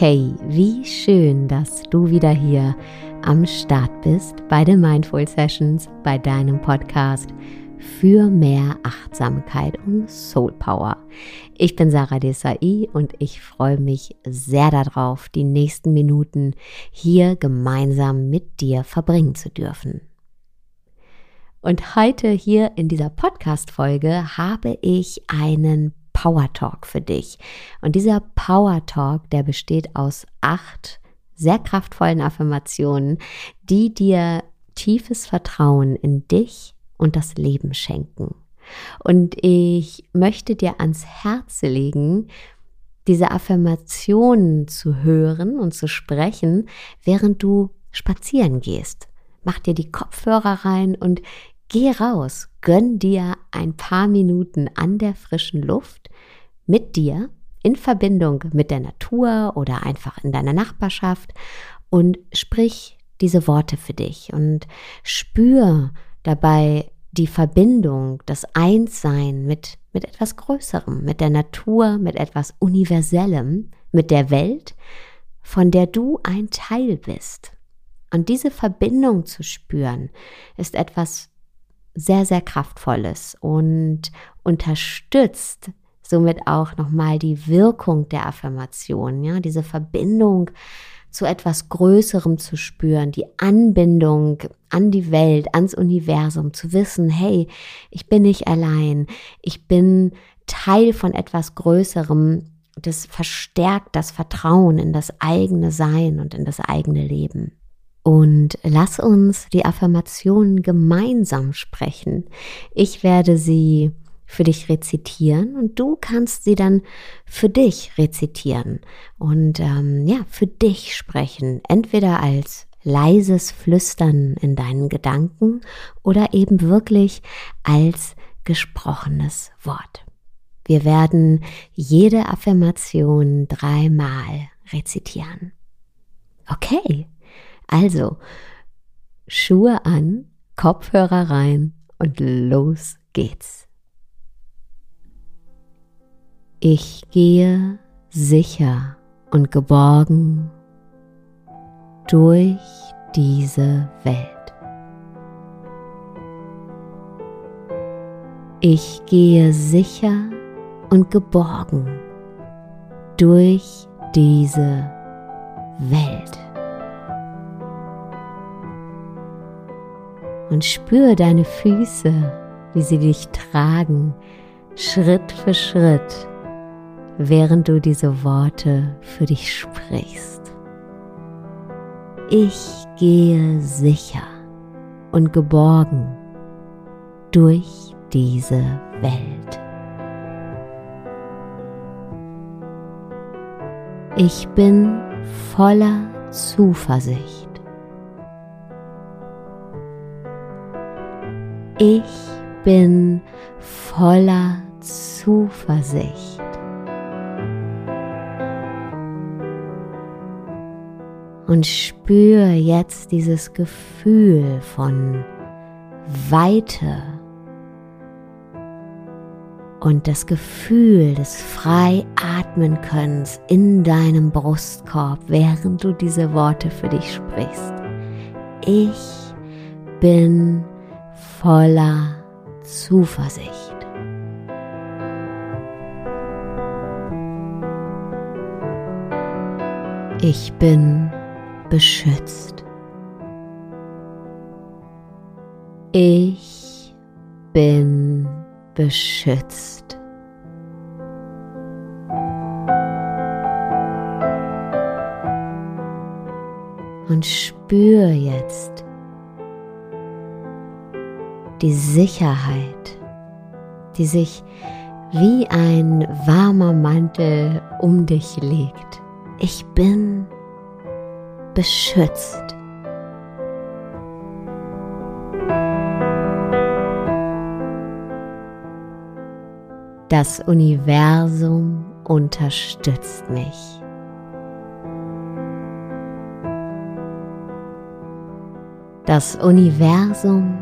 Wie schön, dass du wieder hier am Start bist bei den Mindful Sessions, bei deinem Podcast für mehr Achtsamkeit und Soul Power. Ich bin Sarah Desai und ich freue mich sehr darauf, die nächsten Minuten hier gemeinsam mit dir verbringen zu dürfen. Und heute hier in dieser Podcast-Folge habe ich einen Power Talk für dich. Und dieser Power Talk, der besteht aus acht sehr kraftvollen Affirmationen, die dir tiefes Vertrauen in dich und das Leben schenken. Und ich möchte dir ans Herz legen, diese Affirmationen zu hören und zu sprechen, während du spazieren gehst. Mach dir die Kopfhörer rein und geh raus. Gönn dir ein paar Minuten an der frischen Luft mit dir in Verbindung mit der Natur oder einfach in deiner Nachbarschaft und sprich diese Worte für dich und spür dabei die Verbindung, das Einssein mit, mit etwas Größerem, mit der Natur, mit etwas Universellem, mit der Welt, von der du ein Teil bist. Und diese Verbindung zu spüren, ist etwas sehr, sehr Kraftvolles und unterstützt somit auch nochmal die Wirkung der Affirmation, ja, diese Verbindung zu etwas Größerem zu spüren, die Anbindung an die Welt, ans Universum, zu wissen, hey, ich bin nicht allein, ich bin Teil von etwas Größerem, das verstärkt das Vertrauen in das eigene Sein und in das eigene Leben. Und lass uns die Affirmationen gemeinsam sprechen. Ich werde sie für dich rezitieren und du kannst sie dann für dich rezitieren und ähm, ja, für dich sprechen, entweder als leises Flüstern in deinen Gedanken oder eben wirklich als gesprochenes Wort. Wir werden jede Affirmation dreimal rezitieren. Okay, also Schuhe an, Kopfhörer rein und los geht's. Ich gehe sicher und geborgen durch diese Welt. Ich gehe sicher und geborgen durch diese Welt. Und spüre deine Füße, wie sie dich tragen, Schritt für Schritt während du diese Worte für dich sprichst. Ich gehe sicher und geborgen durch diese Welt. Ich bin voller Zuversicht. Ich bin voller Zuversicht. Und spür jetzt dieses Gefühl von Weite und das Gefühl des frei atmen Könnens in deinem Brustkorb, während du diese Worte für dich sprichst. Ich bin voller Zuversicht. Ich bin beschützt. Ich bin beschützt. Und spür jetzt die Sicherheit, die sich wie ein warmer Mantel um dich legt. Ich bin beschützt. Das Universum unterstützt mich. Das Universum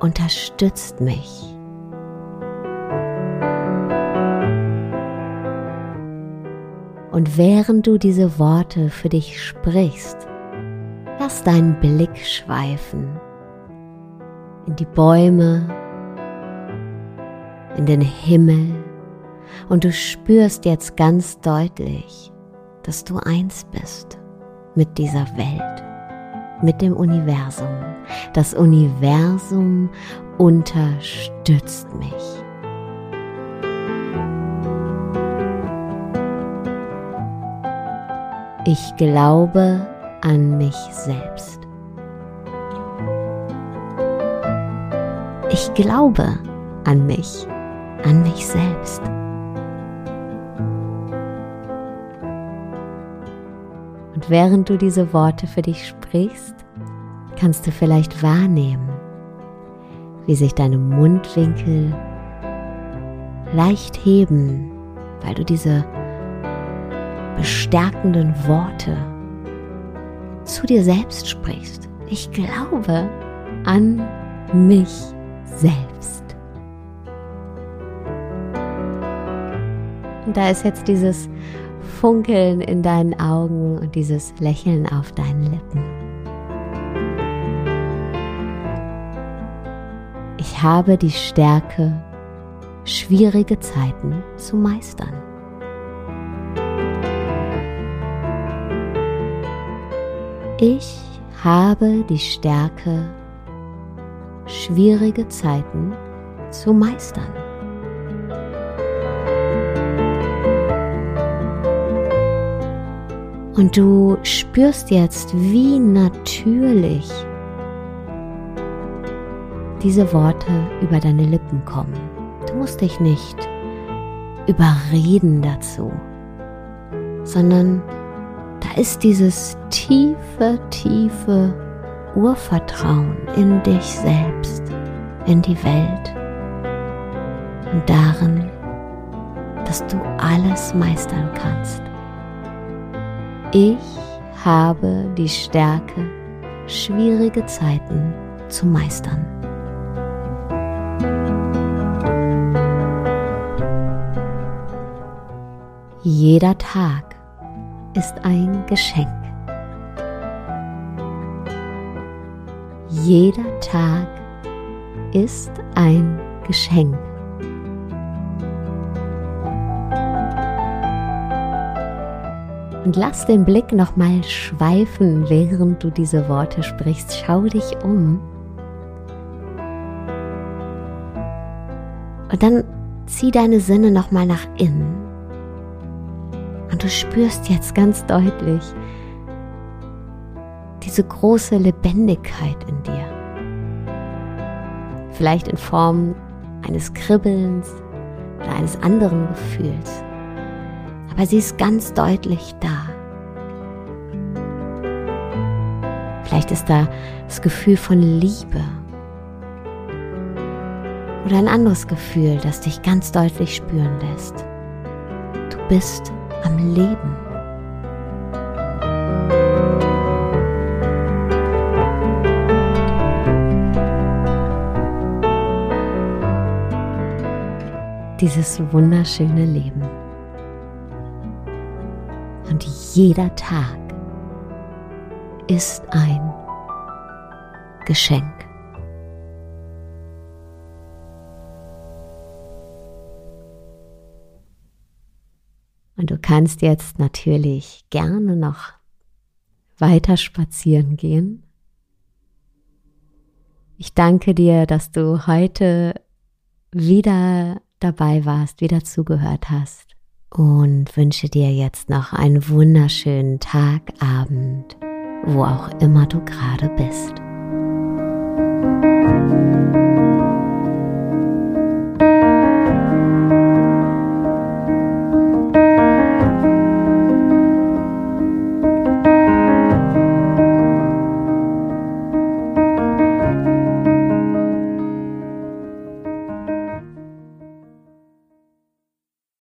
unterstützt mich. Und während du diese Worte für dich sprichst, lass deinen Blick schweifen in die Bäume, in den Himmel und du spürst jetzt ganz deutlich, dass du eins bist mit dieser Welt, mit dem Universum. Das Universum unterstützt mich. Ich glaube an mich selbst. Ich glaube an mich, an mich selbst. Und während du diese Worte für dich sprichst, kannst du vielleicht wahrnehmen, wie sich deine Mundwinkel leicht heben, weil du diese bestärkenden Worte zu dir selbst sprichst. Ich glaube an mich selbst. Und da ist jetzt dieses Funkeln in deinen Augen und dieses Lächeln auf deinen Lippen. Ich habe die Stärke, schwierige Zeiten zu meistern. Ich habe die Stärke, schwierige Zeiten zu meistern. Und du spürst jetzt, wie natürlich diese Worte über deine Lippen kommen. Du musst dich nicht überreden dazu, sondern da ist dieses tiefe, tiefe Urvertrauen in dich selbst, in die Welt und darin, dass du alles meistern kannst. Ich habe die Stärke, schwierige Zeiten zu meistern. Jeder Tag ist ein Geschenk. Jeder Tag ist ein Geschenk. Und lass den Blick nochmal schweifen, während du diese Worte sprichst. Schau dich um. Und dann zieh deine Sinne nochmal nach innen. Und du spürst jetzt ganz deutlich, diese große Lebendigkeit in dir. Vielleicht in Form eines Kribbelns oder eines anderen Gefühls. Aber sie ist ganz deutlich da. Vielleicht ist da das Gefühl von Liebe oder ein anderes Gefühl, das dich ganz deutlich spüren lässt. Du bist am Leben. dieses wunderschöne Leben. Und jeder Tag ist ein Geschenk. Und du kannst jetzt natürlich gerne noch weiter spazieren gehen. Ich danke dir, dass du heute wieder dabei warst, wieder zugehört hast und wünsche dir jetzt noch einen wunderschönen Tag, Abend, wo auch immer du gerade bist.